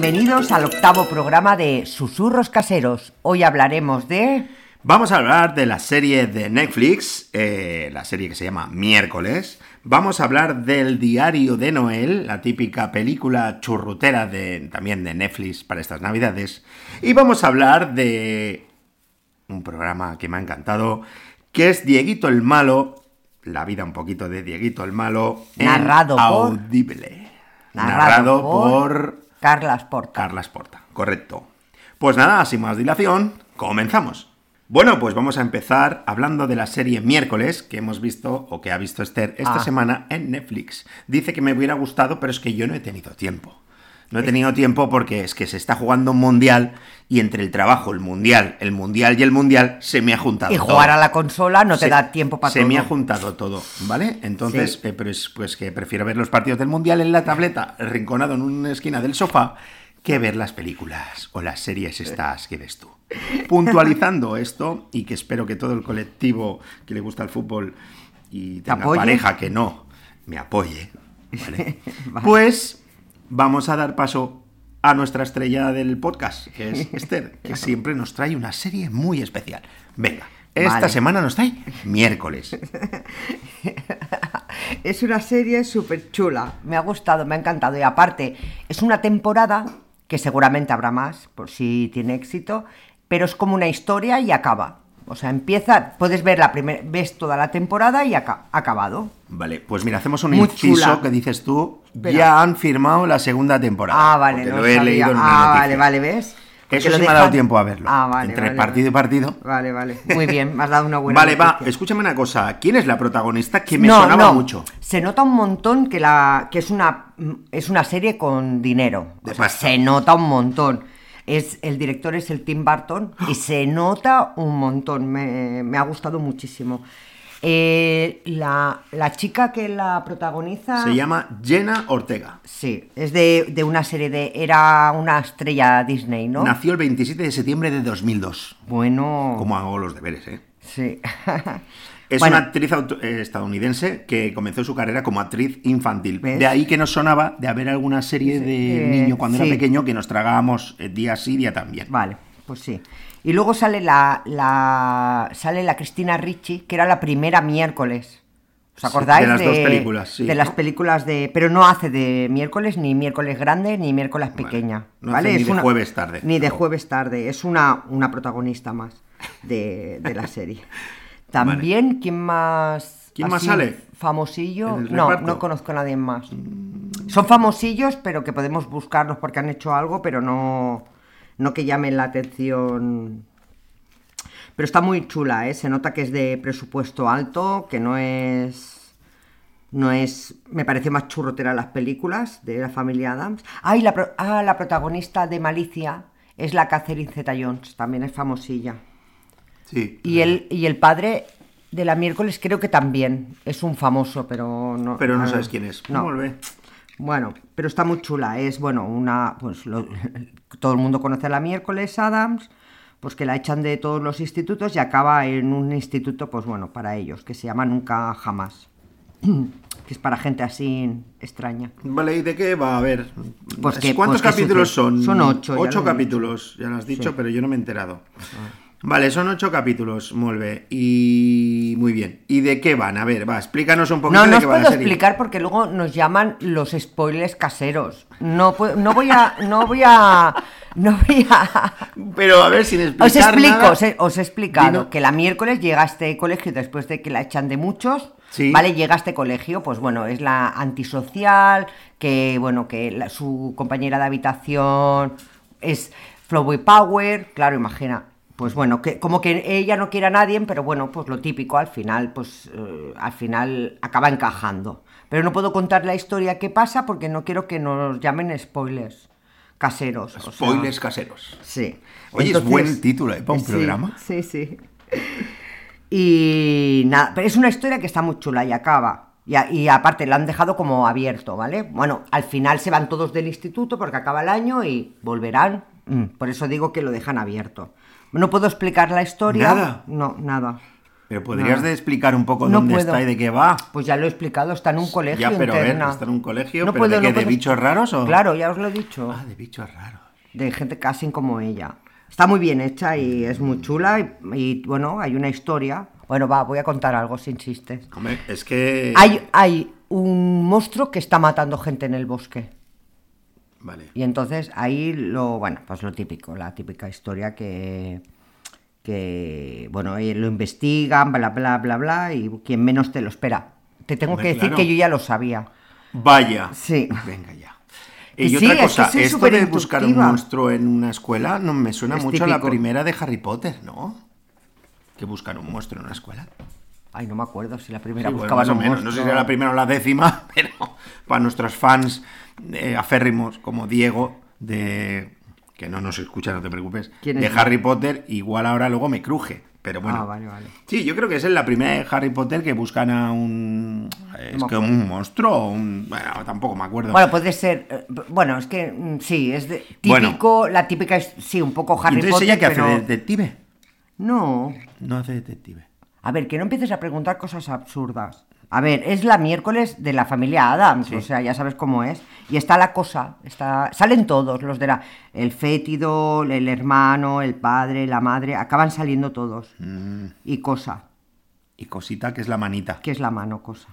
Bienvenidos al octavo programa de Susurros Caseros. Hoy hablaremos de... Vamos a hablar de la serie de Netflix, eh, la serie que se llama Miércoles. Vamos a hablar del Diario de Noel, la típica película churrutera de, también de Netflix para estas navidades. Y vamos a hablar de un programa que me ha encantado, que es Dieguito el Malo, la vida un poquito de Dieguito el Malo, en Narrado por- Audible. Narrado Narrado por- por Carlas Porta. Carla Porta, correcto. Pues nada, sin más dilación, comenzamos. Bueno, pues vamos a empezar hablando de la serie Miércoles que hemos visto o que ha visto Esther esta Ah. semana en Netflix. Dice que me hubiera gustado, pero es que yo no he tenido tiempo. No he tenido tiempo porque es que se está jugando un mundial y entre el trabajo, el mundial, el mundial y el mundial se me ha juntado. Y todo. jugar a la consola no te Se- da tiempo para Se todo. me ha juntado todo, ¿vale? Entonces, Sí. eh, pero es pues que prefiero ver los partidos del Mundial en la tableta, rinconado en una esquina del sofá, que ver las películas o las series estas que ves tú. Puntualizando esto, y que espero que todo el colectivo que le gusta el fútbol y tenga pareja que no, me apoye, ¿vale? Vale. Pues vamos a dar paso a nuestra estrella del podcast, que es Esther, que siempre nos trae una serie muy especial. Venga, esta Vale. semana nos trae miércoles. Es una serie súper chula. Me ha gustado, me ha encantado. Y aparte, es una temporada que seguramente habrá más, por si tiene éxito, pero es como una historia y acaba. O sea, empieza, puedes ver la primera, ves toda la temporada y aca- acabado. Vale, pues mira, hacemos un Muy inciso chula. que dices tú. Ya han firmado la segunda temporada. Ah, vale, no lo he sabía. leído en una Ah, noticia. vale, vale, ¿ves? Porque Eso sí me ha dejan- dado tiempo a verlo. Ah, vale. Entre vale, partido y partido. Vale, vale. Muy bien, me has dado una buena Vale, va, escúchame una cosa. ¿Quién es la protagonista? Que me no, sonaba no. mucho. Se nota un montón que la que es una es una serie con dinero. De O sea, pasta. se nota un montón. Es el director es el Tim Burton y se nota un montón. Me, me ha gustado muchísimo. Eh, la, la chica que la protagoniza Se llama Jenna Ortega. sí es de, de una serie de era una estrella Disney, ¿no? Nació el 27 de septiembre de 2002. Bueno, ¿Cómo hago los deberes, eh? sí. Es Bueno, una actriz eh, estadounidense que comenzó su carrera como actriz infantil. ¿Ves? De ahí que nos sonaba de haber alguna serie de eh, niño cuando sí. era pequeño que nos tragábamos día sí, día también. Vale, pues sí. Y luego sale la, la sale la Cristina Ricci, que era la primera miércoles. ¿Os Sí, acordáis? de las dos películas, sí, De las películas de. Pero no hace de miércoles, ni miércoles grande, ni miércoles pequeña. no ¿vale? hace ni de jueves tarde. Ni de jueves tarde. Es una, una protagonista más de, de la serie. También, ¿quién más? ¿Quién más sale? Famosillo. ¿En el No, no conozco a nadie más. Son famosillos, pero que podemos buscarlos porque han hecho algo, pero no, no que llamen la atención. Pero está muy chula, ¿eh? Se nota que es de presupuesto alto, que no es. No es. Me parece más churrotera las películas de la familia Adams. Ah, y la, ah, la protagonista de Malicia es la Catherine Zeta Jones, también es famosilla. Sí. Y el, y el padre de la miércoles creo que también es un famoso, pero no. Pero no sabes quién es. No. Bé. Bueno, pero está muy chula. Es, bueno, una. Pues lo- todo el mundo conoce a la miércoles Adams, pues que la echan de todos los institutos y acaba en un instituto, pues bueno, para ellos, que se llama Nunca Jamás. Que es para gente así extraña. Vale, ¿y de qué va a ver? Pues que- ¿Cuántos pues que capítulos son? son ocho, Ocho capítulos, ya lo has dicho, Sí. pero yo no me he enterado. Vale, son ocho capítulos, bien. Y muy bien. ¿Y de qué van? A ver, va, explícanos un poquito No, de no os qué va la puedo serie. explicar porque luego nos llaman los spoilers caseros. No, pu- no voy a. No voy a. No voy a. Pero a ver, sin explicar Os explico, nada- os he, os he explicado Dino- que la miércoles llega a este colegio después de que la echan de muchos. Sí. Vale, llega a este colegio, pues bueno, es la antisocial, que bueno, que la- su compañera de habitación es Flowboy Power, claro, imagina. Pues bueno, que como que ella no quiere a nadie, pero bueno, pues lo típico, al final, pues eh, al final acaba encajando. Pero no puedo contar la historia que pasa porque no quiero que nos llamen spoilers caseros. o sea, Spoilers caseros. Sí. Oye, es buen título, ¿eh? para un sí, programa. Sí, sí. Y nada, pero es una historia que está muy chula y acaba. Y, a- y aparte la han dejado como abierto, ¿vale? Bueno, al final se van todos del instituto porque acaba el año y volverán. Mm, Por eso digo que lo dejan abierto. No puedo explicar la historia. Nada. No, nada. Pero podrías No. de explicar un poco No dónde puedo. está y de qué va. Pues ya lo he explicado, está en un colegio Ya, pero ver, interna. está en un colegio, No pero ¿de puedo, qué? ¿De puedo- bichos raros o...? Claro, ya os lo he dicho. Ah, de bichos raros. de gente casi como ella. Está muy bien hecha y es muy chula y, y, bueno, hay una historia. Bueno, va, voy a contar algo sin chistes. Hombre, es que... Hay, hay un monstruo que está matando gente en el bosque. Vale. Y entonces ahí lo, bueno, pues lo típico, la típica historia que, que bueno, eh, lo investigan, bla, bla, bla, bla, y quien menos te lo espera. Te tengo Hombre, que decir claro. que yo ya lo sabía. Vaya. Sí. Venga ya. Y sí, otra es que cosa, esto de buscar un monstruo en una escuela no me suena Es mucho a la típico. primera de Harry Potter, ¿no? Que buscar un monstruo en una escuela. Ay, no me acuerdo si la primera Sí, bueno, buscaban más o un menos. No sé monstruo. si era la primera o la décima, pero para nuestros fans eh, aférrimos como Diego, de que no nos escucha, no te preocupes, ¿Quién de es? Harry Potter, igual ahora luego me cruje. Pero bueno. Ah, vale, vale. Sí, yo creo que es en la primera de Harry Potter que buscan a un. Es que un monstruo un. Bueno, tampoco me acuerdo. Bueno, puede ser. eh, Bueno, es que mm, sí, es de, Bueno. típico, la típica es, sí, un poco ¿Y Harry entonces Potter. ella que hace de detective? No. No hace detective. A ver, que no empieces a preguntar cosas absurdas. A ver, es la miércoles de la familia Adams, o sea, ya sabes cómo es. Y está la cosa, está, salen todos, los de la, el fétido, el hermano, el padre, la madre, acaban saliendo todos. Mm. Y cosa, Y cosita que es la manita. que es la mano cosa.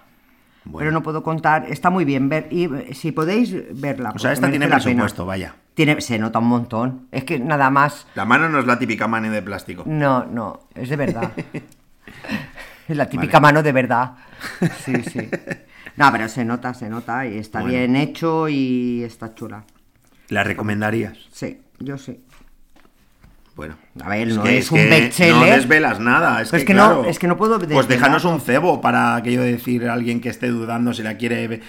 Bueno. Pero no puedo contar, está muy bien ver, y si podéis verla. O sea, esta tiene pena. presupuesto, vaya. Tiene, se nota un montón. Es que nada más. La mano no es la típica mano de plástico. No, no, es de verdad. es la típica mano de verdad. Sí, sí. No, pero se nota, se nota y está Bueno. bien hecho y está chula. ¿La recomendarías? Sí, yo sí. Bueno. A ver, no es un bestseller. No desvelas nada. Es Pues que, que no- es que no puedo Pues déjanos un cebo para aquello de decir a alguien que esté dudando si la quiere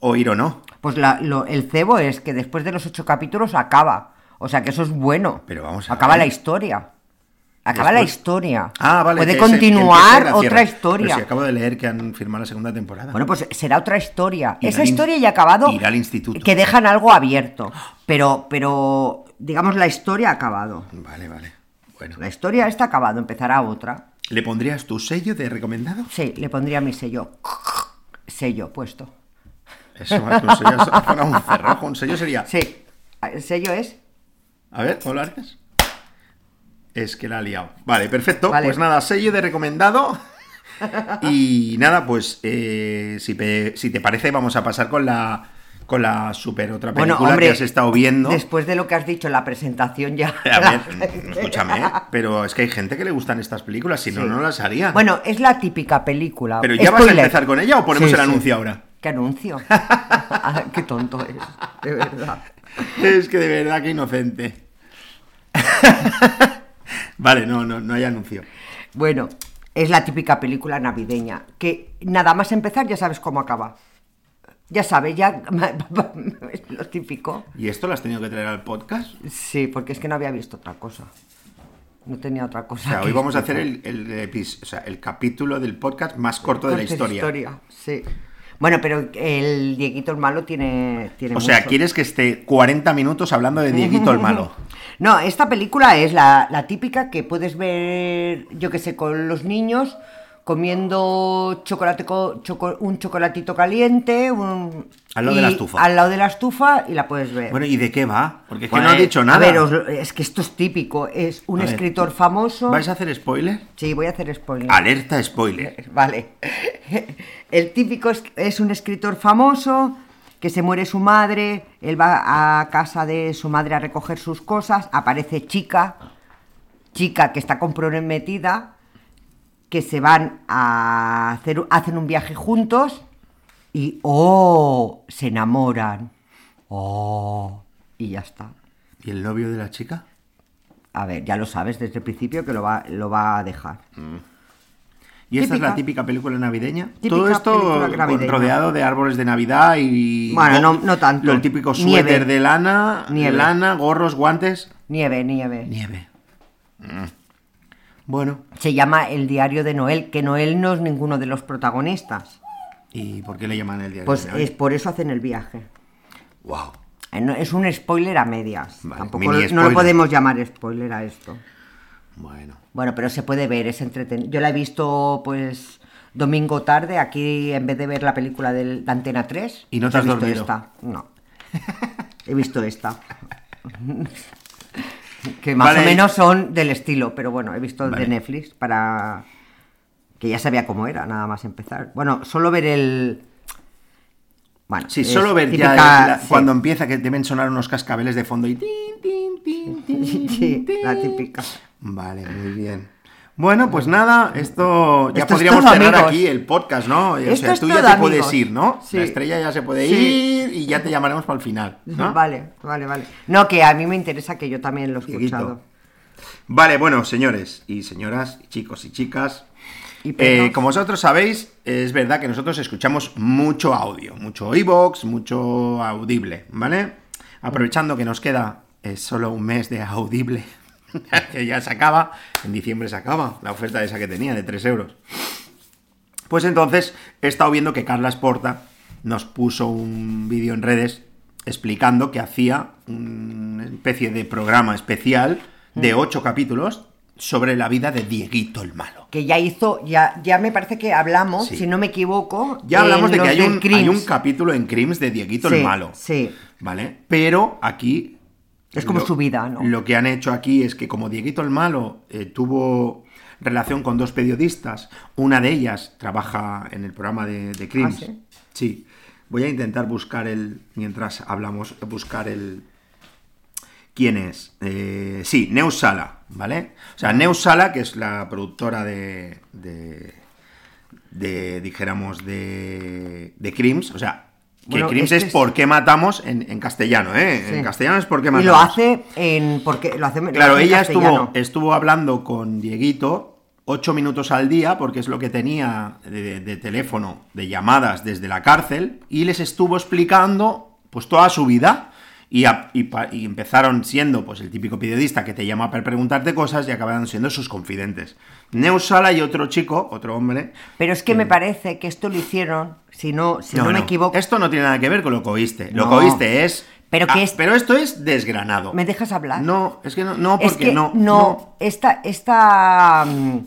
oír o no. Pues la- lo- el cebo es que después de los ocho capítulos acaba. O sea que eso es bueno. Pero vamos a Acaba ver. la historia. Acaba la historia. Ah, vale. Puede se- continuar otra historia. Pero si acabo de leer que han firmado la segunda temporada. Bueno, pues será otra historia. Esa historia ya ha acabado. ir al instituto. Que dejan algo abierto. Pero, pero, digamos, la historia ha acabado. Vale, vale. Bueno. La historia está acabado, empezará otra. ¿Le pondrías tu sello de recomendado? Sí, le pondría mi sello. Sello puesto. Eso más que un sello. un cerrojo. Un sello sería. Sí, el sello es. A ver, ¿cómo lo haces? Es que la ha liado. Vale, perfecto. Vale. Pues nada, sello de recomendado. Y nada, pues eh, si, pe- si te parece, vamos a pasar con la con la super otra Bueno, película hombre, que has estado viendo. Después de lo que has dicho en la presentación ya. A ver, escúchame, pero es que hay gente que le gustan estas películas, si no, Sí. no las haría. Bueno, es la típica película. pero ya vas a Spoiler. empezar con ella o ponemos Sí, el sí. anuncio ahora. ¿Qué anuncio? Qué tonto es, de verdad. Es que de verdad que inocente. vale, no, no, no hay anuncio. Bueno, es la típica película navideña, que nada más empezar ya sabes cómo acaba. Ya sabes, ya es lo típico. ¿Y esto lo has tenido que traer al podcast? Sí, porque es que no había visto otra cosa. No tenía otra cosa. O sea, hoy vamos a hacer el, el, epi- o sea, el capítulo del podcast más corto de la Corta historia. Sí. Bueno, pero el Dieguito el malo tiene, tiene O sea, mucho. ¿quieres que esté 40 minutos hablando de Dieguito el malo? No, esta película es la, la típica que puedes ver, yo que sé, con los niños comiendo chocolate co- choco- un chocolatito caliente, un, Al lado de la estufa. Al lado de la estufa y la puedes ver. Bueno, ¿y de qué va? Porque es que Bueno, no has dicho A nada. ver, os lo- es que esto es típico. Es un A ver, escritor famoso. ¿Vais a hacer spoiler? Sí, voy a hacer spoiler. Alerta spoiler. Vale. El típico es, es un escritor famoso que se muere su madre, él va a casa de su madre a recoger sus cosas, aparece chica, chica que está comprometida, que se van a hacer, hacen un viaje juntos y ¡oh! se enamoran. ¡Oh! Y ya está. ¿Y el novio de la chica? A ver, ya lo sabes desde el principio que lo va, lo va a dejar. ¿Y esta es la Típica. película navideña? Típica Todo esto navideña. rodeado de árboles de Navidad y... Bueno, no- no tanto. Lo, el típico Nieve. suéter de lana, Nieve. lana, gorros, guantes... Nieve, nieve. Nieve. Mm. Bueno, Se llama El diario de Noel, que Noel no es ninguno de los protagonistas. ¿Y por qué le llaman el día Pues de por eso hacen el viaje. Wow. Eh, Es un spoiler a medias. Vale, Tampoco no lo podemos llamar spoiler a esto. Bueno. Bueno, pero se puede ver, es entretenido. Yo la he visto, pues, domingo tarde, aquí en vez de ver la película del- de Antena 3. ¿Y no te has he visto dormido? esta. No. He visto esta. que más Vale. o menos son del estilo, pero bueno, he visto Vale. de Netflix para que ya sabía cómo era, nada más empezar. Bueno, solo ver el. Bueno, Sí, solo ver ya típica- la- sí. cuando empieza que deben sonar unos cascabeles de fondo y... tin, tin, tin, tin, Sí, la típica. Vale, muy bien. Bueno, pues nada, esto ya Esto podríamos todo, cerrar amigos. aquí el podcast, ¿no? O Esto sea, es tú ya te amigos. puedes ir, ¿no? Sí. La estrella ya se puede Sí. ir y ya te llamaremos para el final, ¿no? Vale, vale, vale. No, que a mí me interesa que yo también lo he escuchado. Vale, bueno, señores y señoras, chicos y chicas. Eh, como vosotros sabéis, es verdad que nosotros escuchamos mucho audio, mucho iBox, mucho audible, ¿vale? Aprovechando que nos queda eh, solo un mes de audible, que ya se acaba, en diciembre se acaba la oferta esa que tenía de 3 euros. Pues entonces he estado viendo que Carla Sporta nos puso un vídeo en redes explicando que hacía una especie de programa especial de Mm. ocho capítulos sobre la vida de Dieguito el Malo. que ya hizo, ya, ya me parece que hablamos, Sí. si no me equivoco. Ya hablamos de que hay un, Crims. hay un capítulo en Crims de Dieguito el Malo. Sí. ¿Vale? Pero aquí. Es como su vida, ¿no? Lo que han hecho aquí es que, como Dieguito el Malo eh, tuvo relación con dos periodistas, una de ellas trabaja en el programa de, de Crims. ¿Ah, sí? Sí. Voy a intentar buscar el. Mientras hablamos, buscar el. ¿Quién es? Eh, sí, Neus Sala, ¿vale? O sea, Neus Sala, que es la productora de. de, de, dijéramos, de. de Crims, o sea. Que Bueno, Crims este es por qué matamos en, en castellano, ¿eh? Sí. En castellano es por qué Y matamos. lo hace en. Porque lo hace, lo Claro, hace ella estuvo, estuvo hablando con Dieguito ocho minutos al día, porque es lo que tenía de, de teléfono, de llamadas desde la cárcel, y les estuvo explicando pues toda su vida. Y, a- y pa- y empezaron siendo pues el típico periodista que te llama para preguntarte cosas y acabaron siendo sus confidentes. Neusala y otro chico, otro hombre. Pero es que me parece que esto lo hicieron, si no, si no, me equivoco. Esto no tiene nada que ver con lo que oíste. Lo No. que oíste es. Pero que Ah, es- pero esto es desgranado. ¿Me dejas hablar? No, es que no, no porque es que no. no, esta, esta mm,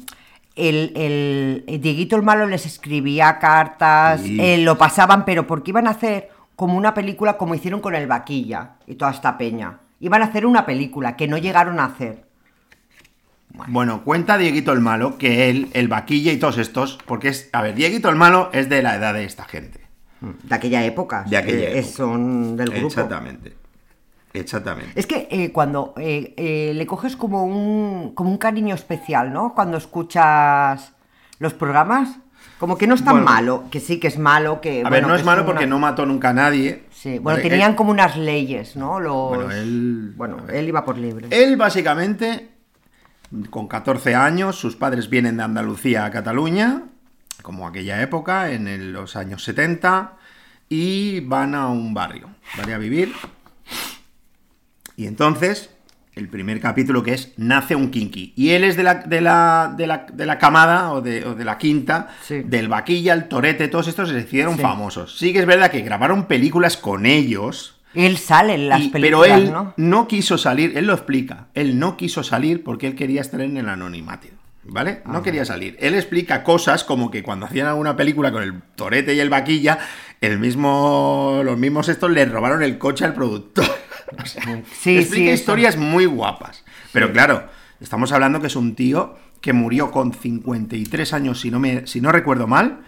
el, el, el Dieguito el malo les escribía cartas, Sí. eh, lo pasaban, pero porque iban a hacer como una película como hicieron con el Vaquilla y toda esta peña. Iban a hacer una película que no llegaron a hacer. Bueno, cuenta Dieguito el Malo que él, el vaquilla y todos estos, porque es, a ver, Dieguito el Malo es de la edad de esta gente. De aquella época. De aquella eh, época. Son del grupo. Exactamente. Exactamente. Es que eh, cuando eh, le coges como un, como un cariño especial, ¿no? Cuando escuchas los programas, como que no es tan Bueno. malo, que sí que es malo, que... a ver, no es malo una- porque no mató nunca a nadie. Sí, bueno, Vale, tenían él- como unas leyes, ¿no? Los... Bueno, él- Bueno, él iba por libre. Él básicamente, con 14 años, sus padres vienen de Andalucía a Cataluña, como aquella época, en el- los años 70, y van a un barrio, van a vivir. Y entonces, el primer capítulo que es Nace un Kinky. Y él es de la, de la, de la, de la camada o de, o de la quinta, Sí. del Vaquilla, el Torete, todos estos se hicieron Sí. famosos. Sí que es verdad que grabaron películas con ellos. Él sale en las Y- películas, pero él ¿no? ¿no? quiso salir, él lo explica, él no quiso salir porque él quería estar en el anonimato, ¿vale? No quería salir. Él explica cosas como que cuando hacían alguna película con el Torete y el Vaquilla, el mismo, los mismos estos le robaron el coche al productor. O sea, Sí, explica sí, eso. historias muy guapas. Pero claro, estamos hablando que es un tío que murió con 53 años, si no, me, si no recuerdo mal,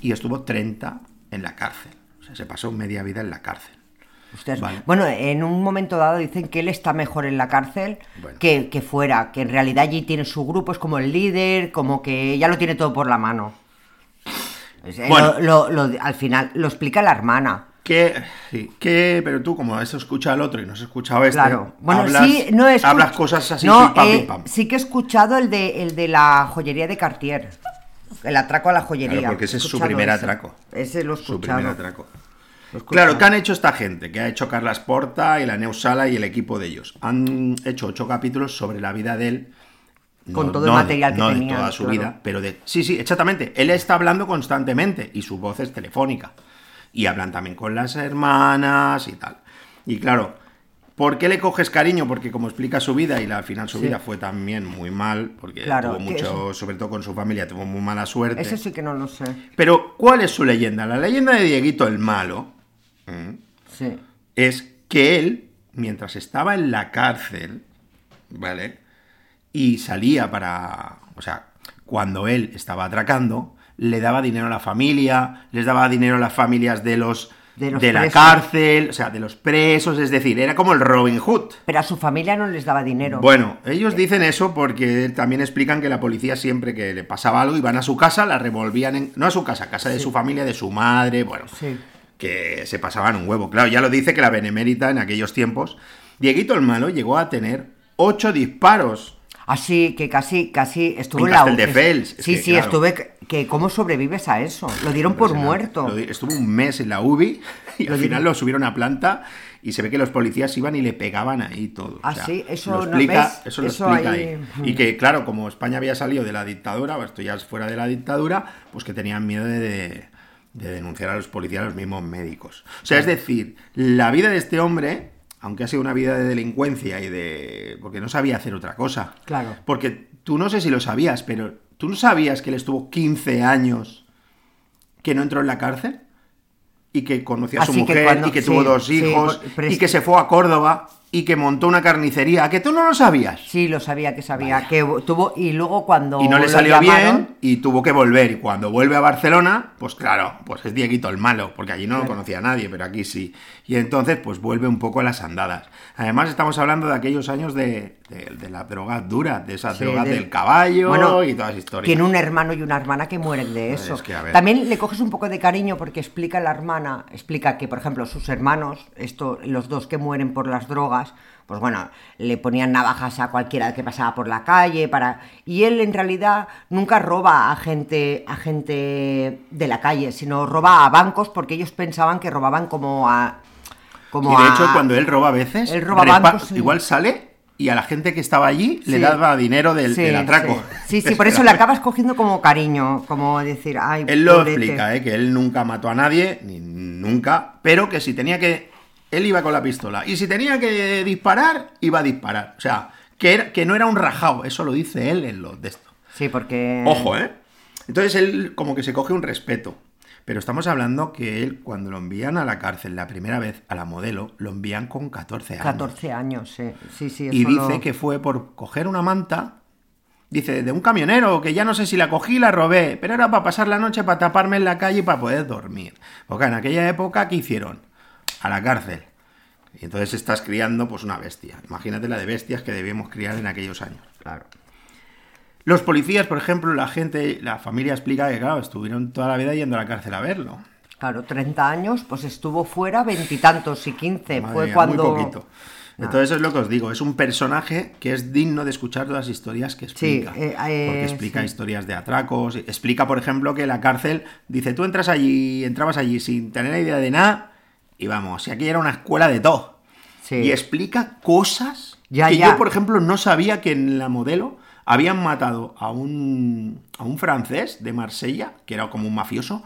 y estuvo 30 en la cárcel. O sea, se pasó media vida en la cárcel. Ustedes- Vale. Bueno, en un momento dado dicen que él está mejor en la cárcel Bueno. que, que fuera, que en realidad allí tiene su grupo, es como el líder, como que ya lo tiene todo por la mano. O sea, Bueno. lo- lo- lo- al final lo explica la hermana. Que, sí, que, pero tú, como has escuchado al otro y no has escuchado este, Claro. Bueno, hablas, sí, no escuch- hablas cosas así, No, pim, pam, eh, pim, pam. sí que he escuchado el de, el de la joyería de Cartier. El atraco a la joyería. Claro, porque ese es su primer ese. atraco. Ese lo he Su escuchado. primer atraco. Claro, ¿qué han hecho esta gente? Que ha hecho Carlas Porta y la Neusala y el equipo de ellos. Han hecho ocho capítulos sobre la vida de él. Con todo el material que no tenían, de toda su claro. vida, pero de... Sí, sí, exactamente. Él está hablando constantemente y su voz es telefónica. Y hablan también con las hermanas y tal. Y claro, ¿Por qué le coges cariño? Porque como explica su vida y la, al final su Sí. vida fue también muy mal, porque Claro, tuvo mucho, sobre todo con su familia, tuvo muy mala suerte. Eso sí que no lo sé. Pero, ¿cuál es su leyenda? La leyenda de Dieguito el Malo. Sí. es que él, mientras estaba en la cárcel, ¿vale? Y salía para. O sea, cuando él estaba atracando, le daba dinero a la familia, les daba dinero a las familias de los. De la cárcel, o sea, de los presos, es decir, era como el Robin Hood. Pero a su familia no les daba dinero. Bueno, ellos dicen eso porque también explican que la policía siempre que le pasaba algo iban a su casa, la revolvían en... No a su casa, a casa de su familia, de su madre, bueno, Sí. que se pasaban un huevo. Claro, ya lo dice que la Benemérita en aquellos tiempos, Dieguito el Malo llegó a tener ocho disparos. Así que casi, casi estuvo En la es Sí, que, sí, claro. estuve. Que, ¿Cómo sobrevives a eso? Lo dieron por muerto. Estuvo un mes en la UBI y Lo al final lo subieron a planta y se ve que los policías iban y le pegaban ahí todo. Ah, sí, eso lo no explica, ves, eso lo eso explica ahí, ahí. mm. Y que, claro, como España había salido de la dictadura, o esto ya es fuera de la dictadura, pues que tenían miedo de, de- de denunciar a los policías, a los mismos médicos. O sea, es decir, la vida de este hombre, aunque ha sido una vida de delincuencia y de... porque no sabía hacer otra cosa. Claro. Porque tú no sé si lo sabías, pero tú no sabías que él estuvo 15 años que no entró en la cárcel y que conoció a su Así mujer cuando- y que sí, tuvo dos sí, hijos por- y que- se fue a Córdoba y que montó una carnicería, ¿a que tú no lo sabías? Sí, lo sabía que sabía. Que tuvo. Y luego cuando. Y no le salió llamaron- bien y tuvo que volver. Y cuando vuelve a Barcelona, pues claro, pues es Dieguito el malo, porque allí no lo conocía nadie, pero aquí sí. Y entonces, pues vuelve un poco a las andadas. Además, estamos hablando de aquellos años de, de, de las drogas duras, de esas Sí, drogas del- del caballo Bueno, y todas las historias. Tiene un hermano y una hermana que mueren de eso. es que. También le coges un poco de cariño porque explica la hermana, explica que, por ejemplo, sus hermanos, esto, los dos que mueren por las drogas, pues bueno, le ponían navajas a cualquiera que pasaba por la calle para y él en realidad nunca roba a gente a gente de la calle, sino roba a bancos porque ellos pensaban que robaban como a como y de a- hecho, cuando él roba a veces, Él roba repa- bancos, sí. igual sale y a la gente que estaba allí le daba dinero del, Sí, del atraco. Sí, sí, sí, por eso le acabas cogiendo como cariño, como decir, ay, Él lo pobrete. explica, ¿eh? que él nunca mató a nadie, ni nunca, pero que si tenía que... Él iba con la pistola. Y si tenía que disparar, iba a disparar. O sea, que, era, que no era un rajado. Eso lo dice él en los de esto. Sí, porque... Ojo, ¿eh? Entonces él como que se coge un respeto. Pero estamos hablando que él, cuando lo envían a la cárcel la primera vez a la modelo, lo envían con 14 años. 14 años, sí. Sí, sí, Y eso dice lo- que fue por coger una manta, dice, de un camionero, que ya no sé si la cogí y la robé, pero era para pasar la noche, para taparme en la calle y para poder dormir. Porque en aquella época, ¿qué hicieron? A la cárcel. Y entonces estás criando pues una bestia. Imagínate la de bestias que debíamos criar en aquellos años. Claro. Los policías, por ejemplo, la gente, la familia explica que, claro, estuvieron toda la vida yendo a la cárcel a verlo. Claro, 30 años, pues estuvo fuera veintitantos y 15. Madre Fue mía, cuando... Muy poquito. Entonces es lo que os digo, es un personaje que es digno de escuchar todas las historias que Sí, explica. eh, eh, porque explica sí. historias de atracos, explica, por ejemplo, que la cárcel, dice, tú entras allí, entrabas allí sin tener idea de nada, y vamos, y aquí era una escuela de todo. Sí. Y explica cosas Ya, que ya. yo, por ejemplo, no sabía que en la modelo habían matado a un, a un francés de Marsella, que era como un mafioso,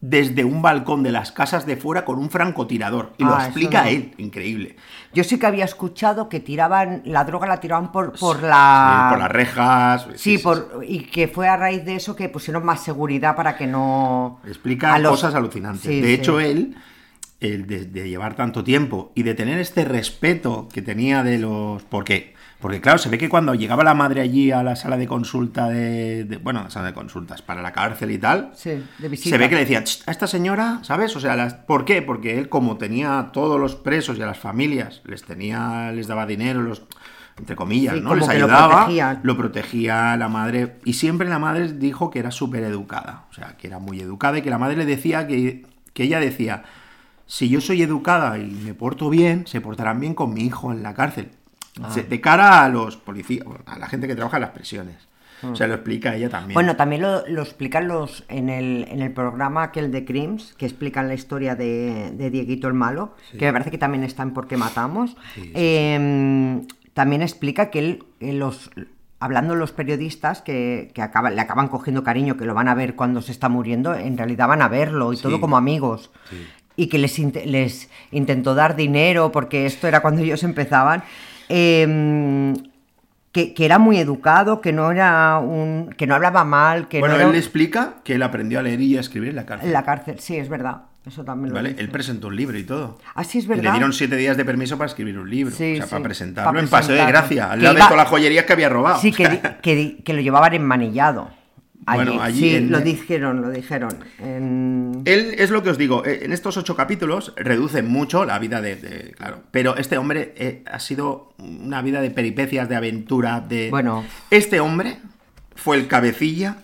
desde un balcón de las casas de fuera con un francotirador. Y lo Ah, explica no. él, increíble. Yo sí que había escuchado que tiraban, la droga la tiraban por, por la... Sí, por las rejas. Sí, por, y que fue a raíz de eso que pusieron más seguridad para que no... Explica a los- cosas alucinantes. Sí, de sí. hecho, él, el de, de llevar tanto tiempo y de tener este respeto que tenía de los... Porque, porque claro, se ve que cuando llegaba la madre allí a la sala de consulta de... de- bueno, la sala de consultas para la cárcel y tal, Sí, de visita. se ve que le decía, "Ch, a esta señora, ¿sabes? O sea, las- ¿por qué? Porque él, como tenía a todos los presos y a las familias, les tenía, les daba dinero, los entre comillas, Sí, ¿no? Les que lo ayudaba, protegía. lo protegía la madre. Y siempre la madre dijo que era súper educada. O sea, que era muy educada y que la madre le decía que, que ella decía, si yo soy educada y me porto bien, se portarán bien con mi hijo en la cárcel. Ah. De cara a los policías, a la gente que trabaja en las prisiones. O sea, lo explica ella también. Bueno, también lo, lo explican los en el, en el programa aquel de Crims, que explican la historia de, de Dieguito el Malo, que me parece que también está en Por qué matamos. Eh, también explica que él, eh, los, hablando los periodistas que, que acaban, le acaban cogiendo cariño, que lo van a ver cuando se está muriendo, en realidad van a verlo y todo como amigos. Y que les, int- les intentó dar dinero, porque esto era cuando ellos empezaban, eh, que, que era muy educado, que no era un. que no hablaba mal, que bueno, no era él le explica que él aprendió a leer y a escribir en la cárcel. en la cárcel. Sí, es verdad. Eso también lo ¿Vale? dice. Él presentó un libro y todo. Ah, sí, es Y verdad. le dieron siete días de permiso para escribir un libro. Sí, o sea, sí, para para presentarlo en Paseo de. Gracia, al lado de iba- todas las joyerías que había robado. Sí, que, que, que lo llevaban enmanillado. Allí. Bueno, allí sí, en- lo dijeron, lo dijeron. En- Él es lo que os digo, eh, en estos ocho capítulos reduce mucho la vida de, de- claro, pero este hombre eh, ha sido una vida de peripecias, de aventura, de... Bueno. Este hombre fue el cabecilla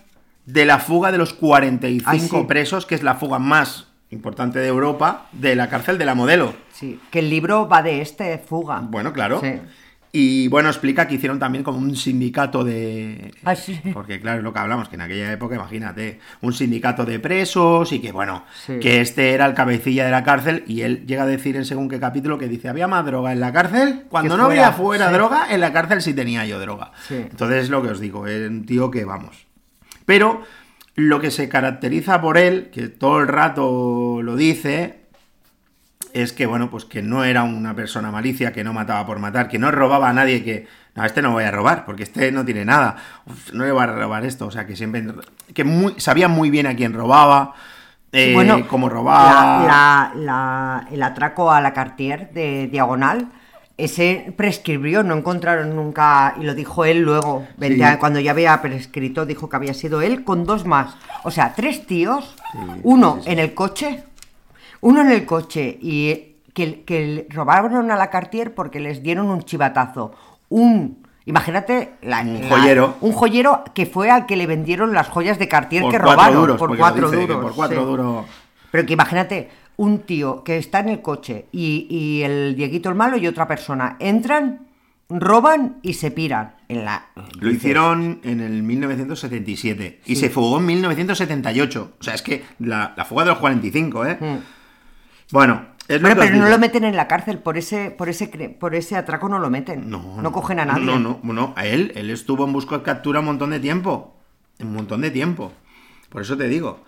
de la fuga de los 45 Ay, sí. presos, que es la fuga más importante de Europa, de la cárcel de la modelo. Sí, que el libro va de este fuga. Bueno, claro. Sí. Y bueno, explica que hicieron también como un sindicato de... Ah, sí. Porque claro, es lo que hablamos, que en aquella época, imagínate, un sindicato de presos y que bueno, Sí. que este era el cabecilla de la cárcel y él llega a decir en según qué capítulo que dice, había más droga en la cárcel, cuando no había fuera sí. droga, en la cárcel sí tenía yo droga. Entonces es lo que os digo, es un tío que vamos. Pero lo que se caracteriza por él, que todo el rato lo dice, es que, bueno, pues que no era una persona malicia, que no mataba por matar, que no robaba a nadie, que, no, este no voy a robar, porque este no tiene nada, Uf, no le va a robar esto, o sea, que siempre, que muy, sabía muy bien a quién robaba, eh, Bueno, cómo robaba. la- la- la- el atraco a la Cartier de Diagonal, ese prescribió, no encontraron nunca, y lo dijo él luego, 20 Sí. años, cuando ya había prescrito, dijo que había sido él con dos más. O sea, tres tíos, uno en el coche, uno en el coche y que, que robaron a la Cartier porque les dieron un chivatazo. Un, imagínate, la- Un la- joyero. un joyero que fue al que le vendieron las joyas de Cartier por que cuatro robaron. duros, por cuatro dice, duros. por cuatro sí. duros. Pero que imagínate, un tío que está en el coche y, y el Dieguito el malo y otra persona entran, roban y se piran. En la, Lo hicieron en el 1977 y se fugó en 1978. O sea, es que la, la fuga de los 45, ¿eh? Mm. Bueno, es lo Bueno, que pero no digo. lo meten en la cárcel, por ese, por ese, por ese atraco no lo meten. No, cogen a nadie. No, no, no, a él, él estuvo en busca de captura un montón de tiempo. Un montón de tiempo. Por eso te digo.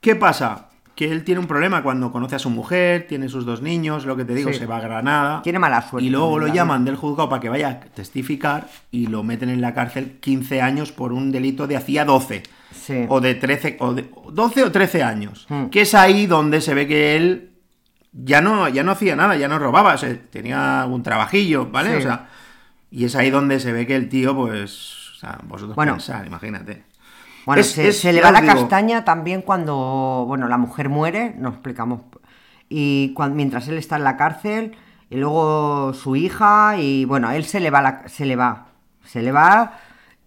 ¿Qué pasa? Que él tiene un problema cuando conoce a su mujer, tiene sus dos niños, lo que te digo, Sí. se va a Granada. Tiene mala suerte Y luego lo llaman del juzgado para que vaya a testificar y lo meten en la cárcel 15 años por un delito de hacía 12. Sí. O de 13, o de 12 o 13 años. Hmm. Que es ahí donde se ve que él ya no, ya no hacía nada, ya no robaba, o sea, tenía algún trabajillo, ¿vale? Sí. O sea, y es ahí donde se ve que el tío, pues, o sea, vosotros Bueno. pensad, imagínate. Bueno, Es- se, es- se le va la digo, castaña también cuando, bueno, la mujer muere, no explicamos, y mientras él está en la cárcel, y luego su hija, y bueno, él se le va, la- se le va, se le va,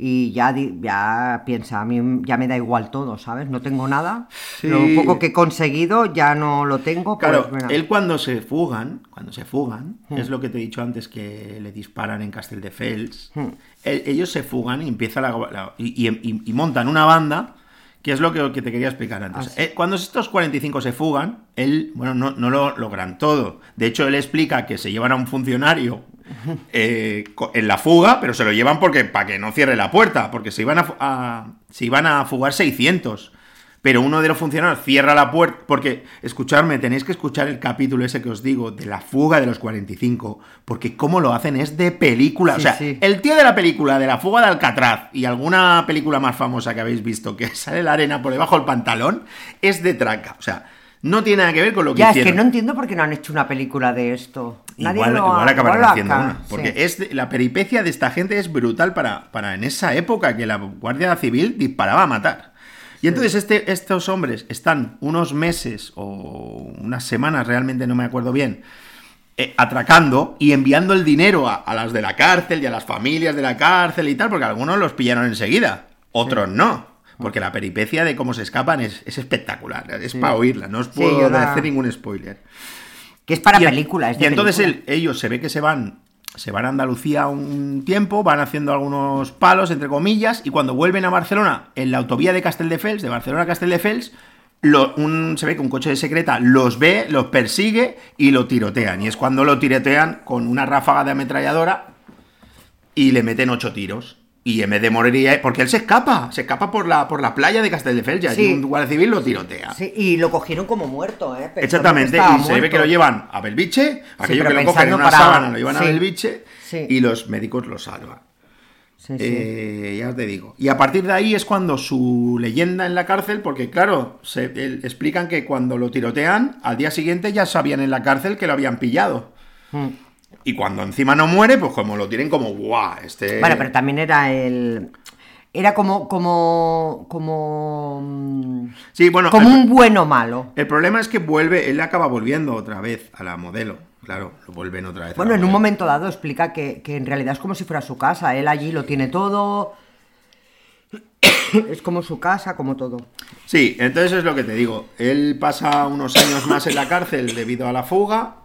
y ya, ya piensa, a mí ya me da igual todo, ¿sabes? No tengo nada, Sí. lo poco que he conseguido ya no lo tengo, pues, Claro, él cuando se fugan, cuando se fugan, Hmm. es lo que te he dicho antes que le disparan en Castelldefels. Hmm. El- ellos se fugan y empieza la, la- y, y- y montan una banda, que es lo que, que te quería explicar antes. Ah, sí. Eh, cuando estos 45 se fugan, él, bueno, no, no lo logran todo. De hecho, él explica que se llevan a un funcionario eh, en la fuga, pero se lo llevan porque para que no cierre la puerta, porque se iban a, se iban a fugar 600. Pero uno de los funcionarios cierra la puerta, porque, escuchadme, tenéis que escuchar el capítulo ese que os digo, de la fuga de los 45, porque cómo lo hacen es de película. o sea, sí. el tío de la película, de la fuga de Alcatraz, y alguna película más famosa que habéis visto, que sale la arena por debajo del pantalón, es de traca. O sea, no tiene nada que ver con lo que ya, es que no entiendo por qué no han hecho una película de esto. Nadie Igual, lo ha- igual acabarán igual lo haciendo acá- una. Porque sí. es la peripecia de esta gente es brutal para, para en esa época que la Guardia Civil disparaba a matar. Y entonces este, estos hombres están unos meses o unas semanas, realmente no me acuerdo bien, eh, atracando y enviando el dinero a, a las de la cárcel y a las familias de la cárcel y tal, porque algunos los pillaron enseguida, otros no. Porque la peripecia de cómo se escapan es, es espectacular, es para oírla, no os puedo la- hacer ningún spoiler. Que es para Y en- película, es de Y entonces película. él- ellos se ve que se van, se van a Andalucía un tiempo, van haciendo algunos palos, entre comillas, y cuando vuelven a Barcelona, en la autovía de Castelldefels, de Barcelona a Castelldefels, lo- un, se ve que un coche de secreta los ve, los persigue y lo tirotean. Y es cuando lo tirotean con una ráfaga de ametralladora y le meten ocho tiros. Y en vez de morir, ahí- porque él se escapa, se escapa por la, por la playa de Castelldefels y Sí. un guardia civil lo tirotea. Sí, y lo cogieron como muerto, ¿eh? Pensando Exactamente, y se ve que lo llevan a Belviche, aquello pero que lo cogen en una para- sábana, lo llevan a sí. Belviche Sí. y los médicos lo salvan. Sí, sí. Eh, ya te digo. Y a partir de ahí es cuando su leyenda en la cárcel, porque claro, se, el- explican que cuando lo tirotean, al día siguiente ya sabían en la cárcel que lo habían pillado. Mm. Y cuando encima no muere, pues como lo tienen como, guau, este... Bueno, pero también era el. Era como. como. como. mm, Sí, bueno, como el- un bueno malo. El problema es que vuelve, él acaba volviendo otra vez a la modelo. Claro, lo vuelven otra vez. a Bueno, la en un momento dado explica que, que en realidad es como si fuera su casa. Él allí lo tiene todo. es como su casa, como todo. Sí, entonces es lo que te digo. Él pasa unos años más en la cárcel debido a la fuga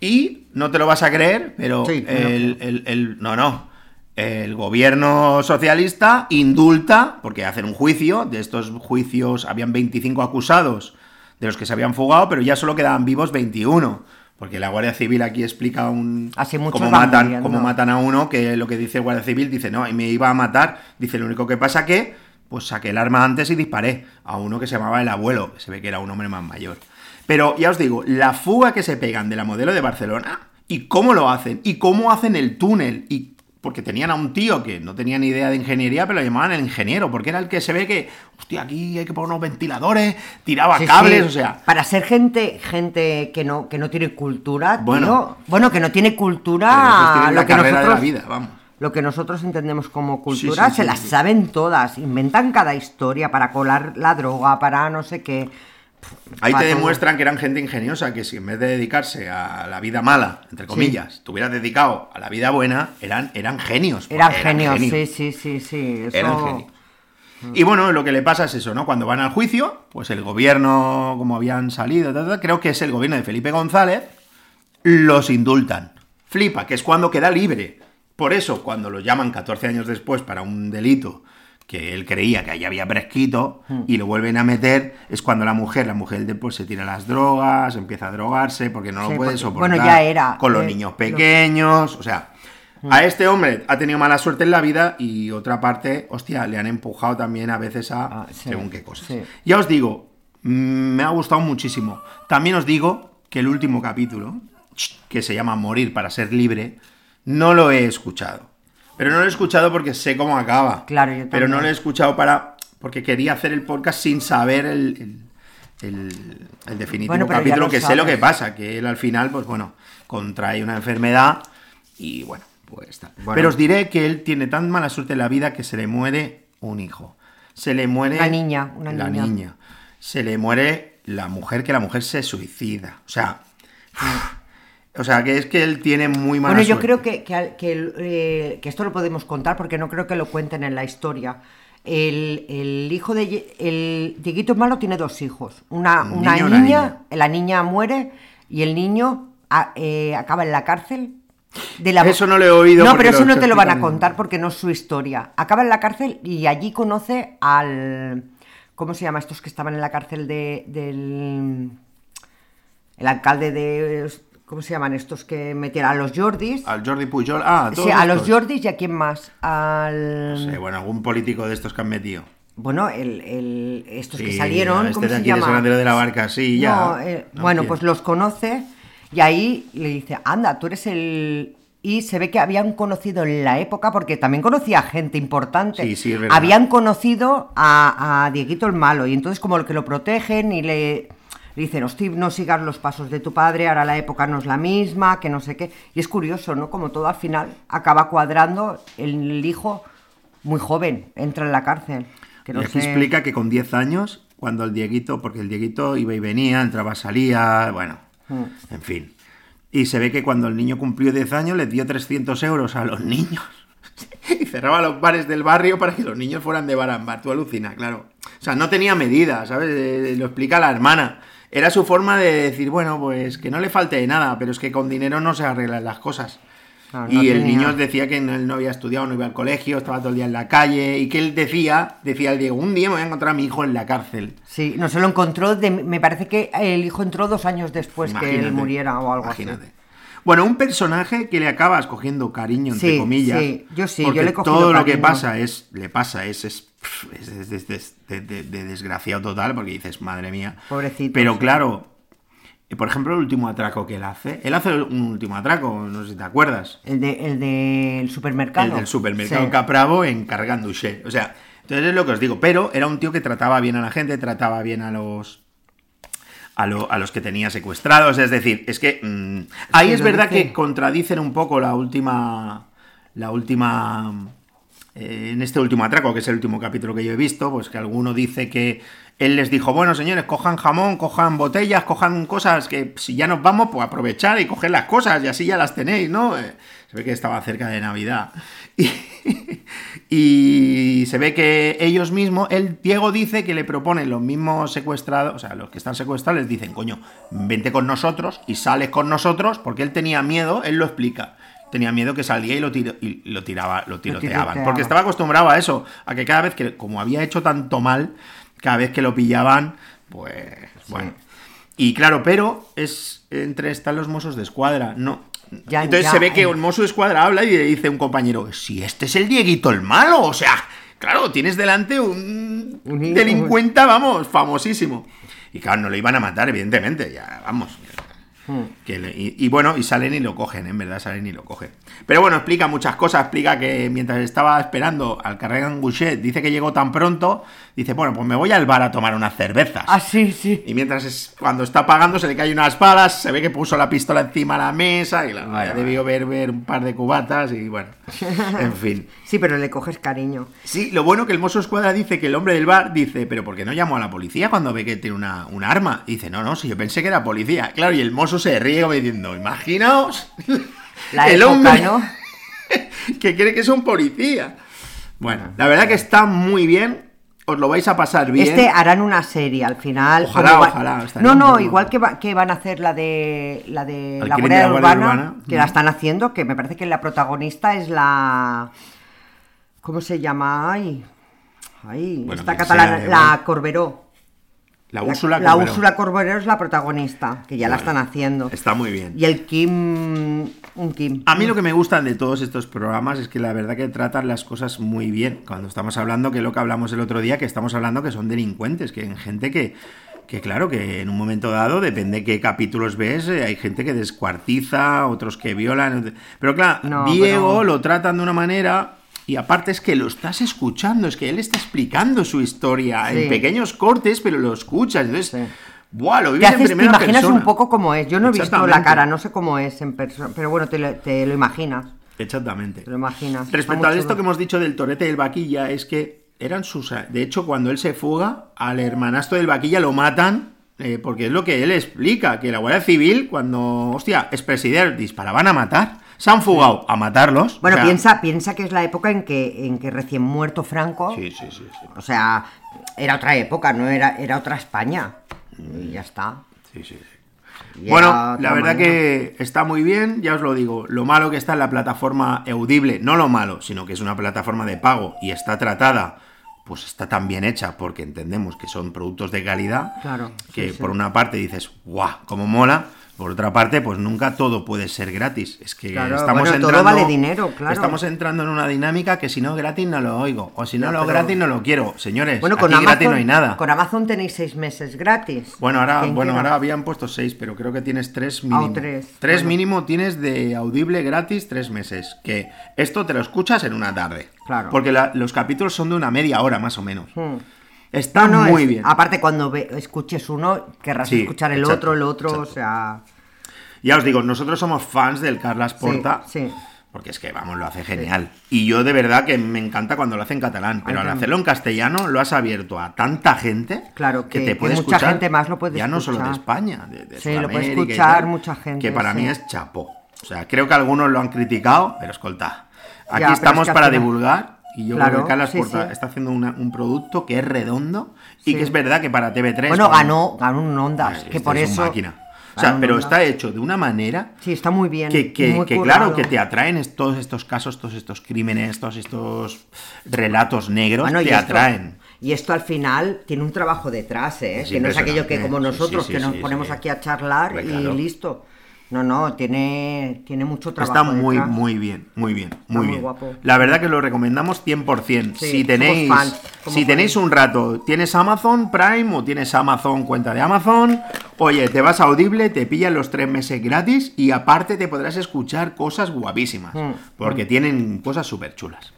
y no te lo vas a creer, pero Sí, el, el- el- no, no. El gobierno socialista indulta, porque hacen un juicio, de estos juicios habían 25 acusados de los que se habían fugado, pero ya solo quedaban vivos 21. Porque la Guardia Civil aquí explica un Así cómo matan, muriendo. cómo matan a uno, que lo que dice el Guardia Civil dice, no, y me iba a matar. Dice, lo único que pasa que, pues saqué el arma antes y disparé a uno que se llamaba el abuelo, que se ve que era un hombre más mayor. Pero ya os digo, la fuga que se pegan de la modelo de Barcelona, y cómo lo hacen, y cómo hacen el túnel, y porque tenían a un tío que no tenía ni idea de ingeniería, pero lo llamaban el ingeniero, porque era el que se ve que, hostia, aquí hay que poner unos ventiladores, tiraba Sí, cables, sí. o sea, Para ser gente gente que no, que no tiene cultura, Bueno. bueno, bueno, que no tiene cultura, lo la que de nosotros la vida, vamos. Lo que nosotros entendemos como cultura, Sí, se las saben todas, inventan cada historia para colar la droga, para no sé qué. Ahí te demuestran que eran gente ingeniosa, que si en vez de dedicarse a la vida mala, entre comillas, te hubieras dedicado a la vida buena, eran, eran genios. Eran genios, genios. sí, sí, sí, sí. Eso... Eran genios. Y bueno, lo que le pasa es eso, ¿no? Cuando van al juicio, pues el gobierno, como habían salido, creo que es el gobierno de Felipe González, los indultan. Flipa, que es cuando queda libre. Por eso, cuando lo llaman 14 años después para un delito que él creía que ahí había prescrito y lo vuelven a meter, es cuando la mujer, la mujer después se tira las drogas, empieza a drogarse porque no Sí, lo puede porque- soportar. bueno, ya era, Con los eh, niños lo- pequeños, o sea, a este hombre ha tenido mala suerte en la vida y otra parte, hostia, le han empujado también a veces a Ah, sí, según qué cosas. sí. Ya os digo, me ha gustado muchísimo. También os digo que el último capítulo, que se llama Morir para ser libre, no lo he escuchado. Pero no lo he escuchado porque sé cómo acaba. Claro, yo Pero no también. lo he escuchado para porque quería hacer el podcast sin saber el, el- el- el definitivo Bueno, capítulo, lo que sé lo que pasa, que él al final, pues bueno, contrae una enfermedad y bueno, pues. Bueno. Pero os diré que él tiene tan mala suerte en la vida que se le muere un hijo. Se le muere Una niña, una la niña. niña. Se le muere la mujer, que la mujer se suicida. O sea, o sea, que es que él tiene muy mala Bueno, yo suerte. creo que, eh, que esto lo podemos contar porque no creo que lo cuenten en la historia. El, el hijo de el Dieguito Malo tiene dos hijos. Una, Un una niña, una niña. la niña muere y el niño a- eh, acaba en la cárcel. De la... Eso no lo he oído No, pero eso no te lo van a contar porque no es su historia. Acaba en la cárcel y allí conoce al. ¿Cómo se llama? Estos que estaban en la cárcel de, del. El alcalde de. ¿Cómo se llaman estos que metieron a los Jordis? Al Jordi Pujol. Ah, Sí, todos a los estos. Jordis y a quién más. Al. No sé, bueno, algún político de estos que han metido. Bueno, el, el- estos que Sí, salieron. este ¿cómo de se aquí llama? Andrés de la Barca, sí, ya. No, eh, No, bueno, ¿quién? pues los conoce y ahí le dice, anda, tú eres el... Y se ve que habían conocido en la época, porque también conocía gente importante. Sí, sí, es verdad. Habían conocido a, a Dieguito el Malo y entonces como que lo protegen y le dicen, hostia, no sigas los pasos de tu padre, ahora la época no es la misma, que no sé qué. Y es curioso, ¿no? Como todo al final acaba cuadrando el hijo muy joven, entra en la cárcel. Que no y aquí sé- explica que con 10 años, cuando el Dieguito, porque el Dieguito iba y venía, entraba, salía, bueno, Mm. en fin. Y se ve que cuando el niño cumplió 10 años, les dio 300 euros a los niños. y cerraba los bares del barrio para que los niños fueran de bar en bar. Tú alucina, claro. O sea, no tenía medida, ¿sabes? Eh, lo explica la hermana. Era su forma de decir, bueno, pues que no le falte de nada, pero es que con dinero no se arreglan las cosas. No, y no el niño decía que él no había estudiado, no iba al colegio, estaba todo el día en la calle y que él decía, decía el Diego, un día me voy a encontrar a mi hijo en la cárcel. Sí, no se lo encontró, de- me parece que el hijo entró dos años después que él muriera o algo imagínate. así. Bueno, un personaje que le acabas cogiendo cariño, entre Sí, comillas. sí, yo sí, yo porque le he todo lo que pasa es, le pasa es, es, es- de, de- de desgraciado total, porque dices, madre mía. Pobrecito, Pero sí. claro, por ejemplo, el último atraco que él hace, él hace un último atraco, no sé si te acuerdas. El, de, el del supermercado. El del supermercado Sí. Capravo en Carganduché. O sea, entonces es lo que os digo. Pero era un tío que trataba bien a la gente, trataba bien a los. A, lo- a los que tenía secuestrados. Es decir, es que. mm, ahí es verdad que contradicen un poco la última. La última. eh, en este último atraco, que es el último capítulo que yo he visto, pues que alguno dice que él les dijo, bueno señores, cojan jamón, cojan botellas, cojan cosas que si ya nos vamos, pues aprovechar y coger las cosas y así ya las tenéis, ¿no? Eh, se ve que estaba cerca de Navidad. Y, y se ve que ellos mismos, el Diego dice que le proponen los mismos secuestrados, o sea, los que están secuestrados les dicen, coño, vente con nosotros y sales con nosotros, porque él tenía miedo, él lo explica. Tenía miedo que salía y lo, tiro- y lo tiraba, lo tiroteaban. tiroteaba. Porque estaba acostumbrado a eso, a que cada vez que, como había hecho tanto mal, cada vez que lo pillaban, pues bueno. Y claro, pero es entre están los mozos de escuadra, no. Ya, Entonces ya, se ve que eh. un mozo de escuadra habla y le dice un compañero, si este es el Dieguito el malo, o sea, claro, tienes delante un, delincuente, vamos, famosísimo. Y claro, no lo iban a matar, evidentemente, ya, vamos. Hmm. Que le- y, y bueno, y salen y lo cogen, en verdad salen y lo cogen. Pero bueno, explica muchas cosas, explica que mientras estaba esperando al Carregan Gouchet, dice que llegó tan pronto, dice, bueno, pues me voy al bar a tomar unas cervezas. Ah, sí, sí. Y mientras es, cuando está pagando se le caen unas balas, se ve que puso la pistola encima de la mesa y la, Vaya, debió ver, ver un par de cubatas y bueno, en fin. Sí, pero le coges cariño. Sí, lo bueno que el mozo escuadra dice que el hombre del bar dice, pero ¿por qué no llamó a la policía cuando ve que tiene una, un arma? Y dice, no, no, si yo pensé que era policía. Claro, y el mozo se ríe como diciendo, imaginaos La el época, hombre ¿no? que cree que es un policía. Bueno, la verdad que está muy bien, os lo vais a pasar bien. Este harán una serie al final. Ojalá, va- ojalá, No, no, igual que, va- que van a hacer la de la de la Guardia Urbana, Urbana. que la están haciendo, que me parece que la protagonista es la ¿cómo se llama? Ay, ay, Bueno, esta catalana, sea, la. Corberó. La La- Úrsula la Corberó. Úrsula Corberó es la protagonista, que ya la están haciendo. Está muy bien. Y el Kim, un Kim. A mí lo que me gustan de todos estos programas es que la verdad que tratan las cosas muy bien. Cuando estamos hablando, que es lo que hablamos el otro día, que estamos hablando que son delincuentes, que hay gente que, que claro, que en un momento dado, depende qué capítulos ves, eh, hay gente que descuartiza, otros que violan. Pero claro, No, Diego pero- lo tratan de una manera... Y aparte es que lo estás escuchando, es que él está explicando su historia en pequeños cortes, pero lo escuchas. Entonces, Sí. ¡buah! Lo vives en haces, te primera imaginas persona. un poco cómo es. Yo no he visto la cara, no sé cómo es en persona, pero bueno, te lo, te lo imaginas. Exactamente. Te lo imaginas. Respecto a esto chulo. que hemos dicho del torete y el vaquilla, es que eran sus... De hecho, cuando él se fuga, al hermanastro del vaquilla lo matan, eh, porque es lo que él explica, que la Guardia Civil, cuando, hostia, es presidente, disparaban a matar. Se han fugado a matarlos. Bueno, o sea- piensa, piensa que es la época en que, en que recién muerto Franco, Sí, sí, sí. sí. o sea, era otra época, no era, era otra España. Y ya está. Sí, sí, sí. Bueno, la verdad manera. que está muy bien, ya os lo digo. Lo malo que está en la plataforma Audible, no lo malo, sino que es una plataforma de pago y está tratada, pues está tan bien hecha porque entendemos que son productos de calidad. Claro, Que sí, sí. por una parte dices, ¡guau! ¡Cómo mola! Por otra parte, pues nunca todo puede ser gratis. Es que Claro, estamos bueno, todo entrando. vale dinero, claro. Estamos entrando en una dinámica que si no gratis no lo oigo. O si no Ya, lo pero- gratis no lo quiero. Señores, Bueno, con aquí Amazon, gratis no hay nada. con Amazon tenéis seis meses gratis. Bueno, ahora, ¿Quién bueno, quiera? ahora habían puesto seis, pero creo que tienes tres mínimo. tres. Tres Bueno. mínimo tienes de audible gratis tres meses. Que esto te lo escuchas en una tarde. Claro. Porque la- los capítulos son de una media hora más o menos. Hmm. Está No, no, muy es- bien. Aparte, cuando ve- escuches uno, querrás Sí, escuchar el exacto, otro, el otro, exacto. o sea. Ya os digo, nosotros somos fans del Carlas Porta. Sí, sí. Porque es que, vamos, lo hace genial. Y yo de verdad que me encanta cuando lo hace en catalán. Pero al hacerlo en castellano lo has abierto a tanta gente Claro, que- te que puede mucha escuchar. gente más lo puede Ya no solo de. España, de, de Sí, lo puede escuchar tal, mucha gente, Que para mí es chapó. O sea, creo que algunos lo han criticado, pero escolta. Aquí Ya, estamos es que para final- divulgar. Y yo Claro, creo que Carlas sí, Porta sí. está haciendo una- un producto que es redondo y Sí. que es verdad que para TV3. Bueno, ganó, ganó un Ondas, Ay, que este por es eso. máquina. O sea, pero está hecho de una manera Sí, está muy bien. que, que- muy que currado. claro, que te atraen todos estos casos, todos estos crímenes, todos estos relatos negros, Bueno, y te esto- atraen. Y esto al final tiene un trabajo detrás, ¿eh? Que no es aquello que como nosotros que nos ponemos aquí a charlar y listo. No, no, tiene, tiene mucho trabajo. Está muy, detrás. muy bien, muy bien, muy muy bien. guapo. La verdad que lo recomendamos 100%. Sí, si tenéis, fans, si tenéis un rato, tienes Amazon Prime o tienes Amazon cuenta de Amazon, oye, te vas a Audible, te pillan los tres meses gratis y aparte te podrás escuchar cosas guapísimas. Mm, Porque tienen cosas súper chulas.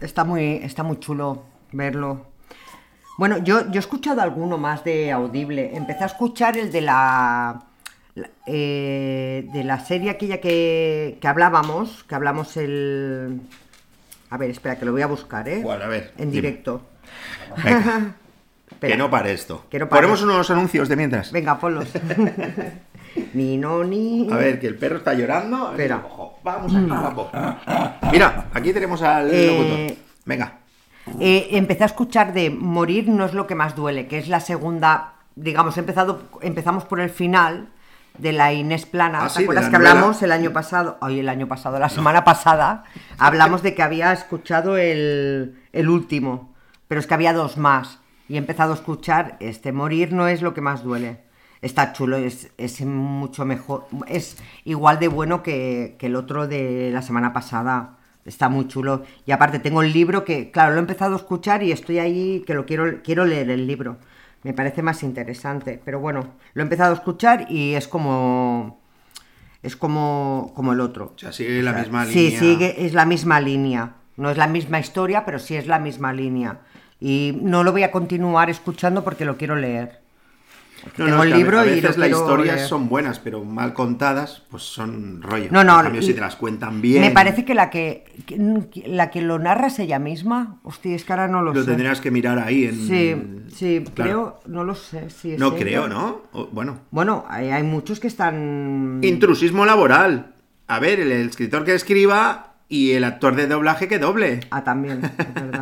Está muy, está muy chulo verlo. Bueno, yo, yo he escuchado alguno más de Audible. Empecé a escuchar el de la- eh, de la serie aquella que, que hablábamos, que hablamos el... A ver, espera, que lo voy a buscar, ¿eh? A ver, En dime. directo. Venga, Espera. que no pare esto. Que no pare. Ponemos unos anuncios de mientras. Venga, ponlos. ni no ni... A ver, que el perro está llorando. Espera. ojo, Vamos aquí, guapo. Mira, aquí tenemos al Eh, locutor. Venga. Eh, empecé a escuchar de morir no es lo que más duele, que es la segunda, digamos, he empezado, empezamos por el final de la Inés Plana. Ah, ¿Te sí, acuerdas que novela. hablamos el año pasado? Hoy el año pasado, la semana pasada, hablamos de que había escuchado el, el último, pero es que había dos más. Y he empezado a escuchar este morir no es lo que más duele. Está chulo, es, es mucho mejor, es igual de bueno que, que el otro de la semana pasada. Está muy chulo. Y aparte tengo el libro que, claro, lo he empezado a escuchar y estoy ahí que lo quiero, quiero leer el libro. Me parece más interesante. Pero bueno, lo he empezado a escuchar y es como. Es como, como el otro. O sea, sigue la misma Sí, línea. sigue, es la misma línea. No es la misma historia, pero sí es la misma línea. Y no lo voy a continuar escuchando porque lo quiero leer. No, Tengo no, el libro a y veces lo las historias leer. son buenas, pero mal contadas, pues son rollo. No, no, En cambio, y- si te las cuentan bien, Me parece que la que, que- la que lo narra es ella misma. Hostia, es que ahora no lo, lo sé. tendrías que mirar ahí en. Sí, sí, Claro. creo, no lo sé. si es No ella. creo, ¿no? O- bueno. Bueno, hay, hay muchos que están. Intrusismo laboral. A ver, el, el escritor que escriba y el actor de doblaje que doble. Ah, también, es verdad.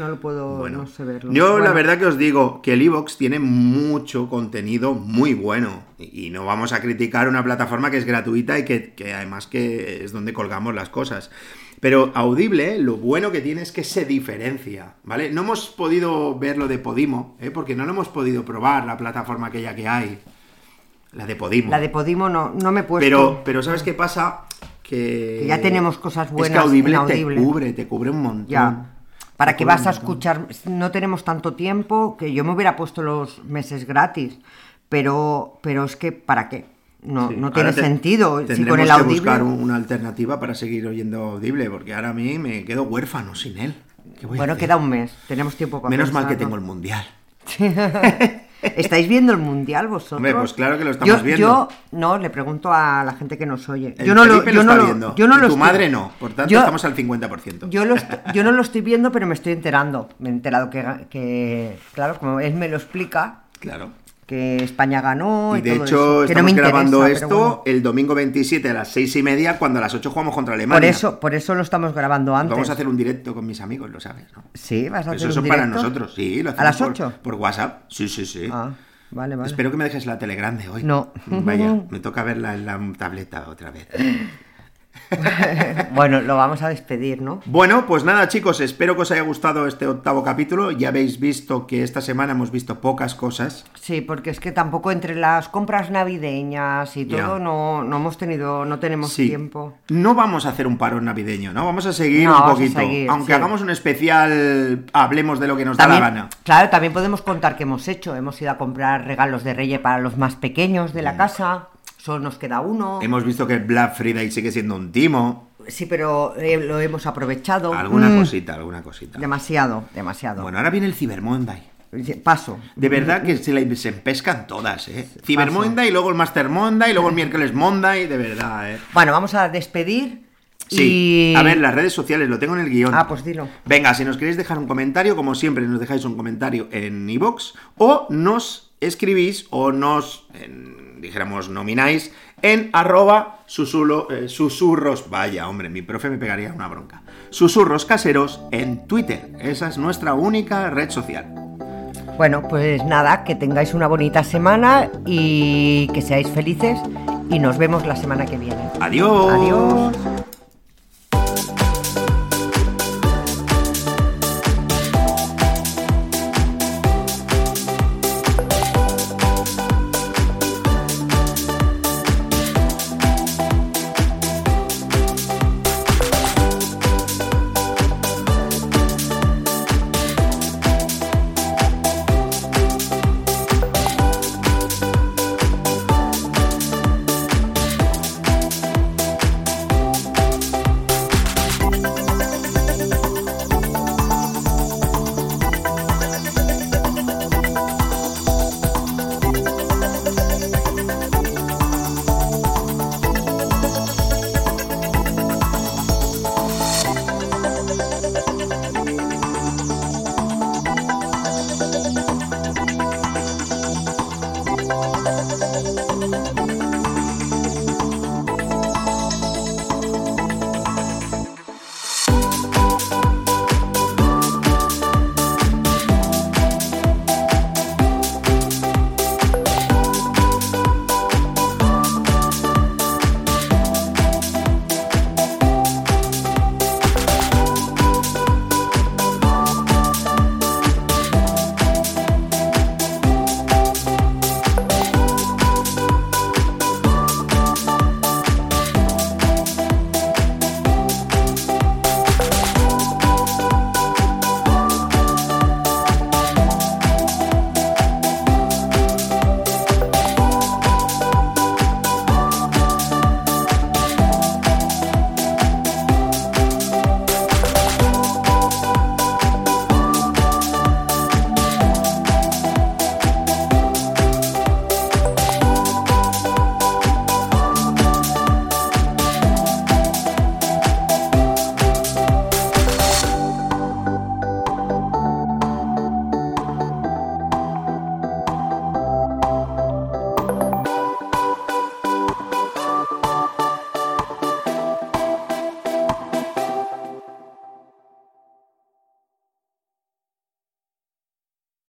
No lo puedo, Bueno, no sé verlo. yo la verdad que os digo que el iVoox tiene mucho contenido muy bueno y no vamos a criticar una plataforma que es gratuita y que, que además que es donde colgamos las cosas. Pero Audible, lo bueno que tiene es que se diferencia, ¿vale? No hemos podido ver lo de Podimo, ¿eh? porque no lo hemos podido probar, la plataforma aquella que hay. La de Podimo. La de Podimo no, no me he puesto. Pero, pero ¿sabes qué pasa? Que, Que ya tenemos cosas Es que buenas Audible, en Audible. te cubre, te cubre un montón. Ya. ¿Para cubre vas a escuchar? No tenemos tanto tiempo que yo me hubiera puesto los meses gratis. Pero, pero es que, ¿para qué? No, Sí. no tiene te- sentido. Si con el que audible. buscar un- una alternativa para seguir oyendo Audible, porque ahora a mí me quedo huérfano sin él. ¿Qué voy a Bueno, queda un mes. Tenemos tiempo para Menos mal que tengo el mundial. ¿Estáis viendo el mundial vosotros? Hombre, pues claro que lo estamos yo, viendo. Yo no le pregunto a la gente que nos oye. El yo no lo, yo no está lo- viendo. yo no y lo tu estoy- madre no. Por tanto, yo- estamos al 50%. Yo, lo yo no lo estoy viendo, pero me estoy enterando. Me he enterado que, que, claro, como él me lo explica, Claro. Que España ganó. Y Y, de todo hecho, eso, que no estamos me grabando interesa, esto bueno. el domingo 27 a las 6 y media, cuando a las 8 jugamos contra Alemania. Por eso, por eso lo estamos grabando antes. Vamos a hacer un directo con mis amigos, lo sabes, ¿no? Sí, vas a hacer Eso un son para directo? nosotros, sí. Lo ¿A las por- 8? Por, WhatsApp. Sí, sí, sí. Ah, vale, vale. Espero que me dejes la telegrande hoy. No. Vaya, me toca verla en la tableta otra vez. bueno, lo vamos a despedir, ¿no? Bueno, pues nada, chicos, espero que os haya gustado este octavo capítulo. Ya habéis visto que esta semana hemos visto pocas cosas. Sí, porque es que tampoco entre las compras navideñas y todo no, no hemos tenido, no tenemos Sí. tiempo. No vamos a hacer un parón navideño, ¿no? Vamos a seguir No, un poquito. seguir, Aunque sí. hagamos un especial, hablemos de lo que nos da la gana. claro, también podemos contar qué hemos hecho. Hemos ido a comprar regalos de Reyes para los más pequeños de la casa. Solo nos queda uno. Hemos visto que Black Friday sigue siendo un timo. Sí, pero eh, lo hemos aprovechado. Alguna Mm, cosita, alguna cosita. Demasiado, demasiado. Bueno, ahora viene el Cyber Monday. Paso. De verdad que se, la, se empescan todas, ¿eh? Cyber Monday, y luego el Master Monday, y luego el miércoles Monday, de verdad, ¿eh? Bueno, vamos a despedir. Sí, y... a ver, las redes sociales, lo tengo en el guion. Ah, pues dilo. Venga, si nos queréis dejar un comentario, como siempre, nos dejáis un comentario en iVoox o nos escribís o nos, en- dijéramos, nomináis en arroba susulo- eh, susurros. Vaya, hombre, mi profe me pegaría una bronca. Susurros caseros en Twitter. Esa es nuestra única red social. Bueno, pues nada, que tengáis una bonita semana y que seáis felices y nos vemos la semana que viene. Adiós. Adiós.